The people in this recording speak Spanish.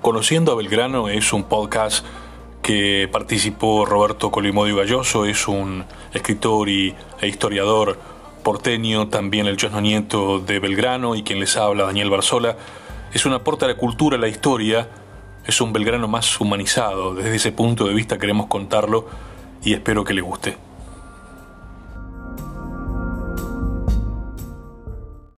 Conociendo a Belgrano es un podcast que participó Roberto Colimodio Galloso, es un escritor y, e historiador porteño, también el chosno nieto de Belgrano y quien les habla, Daniel Barzola. Es un aporte a la cultura, a la historia, es un Belgrano más humanizado. Desde ese punto de vista queremos contarlo y espero que le guste.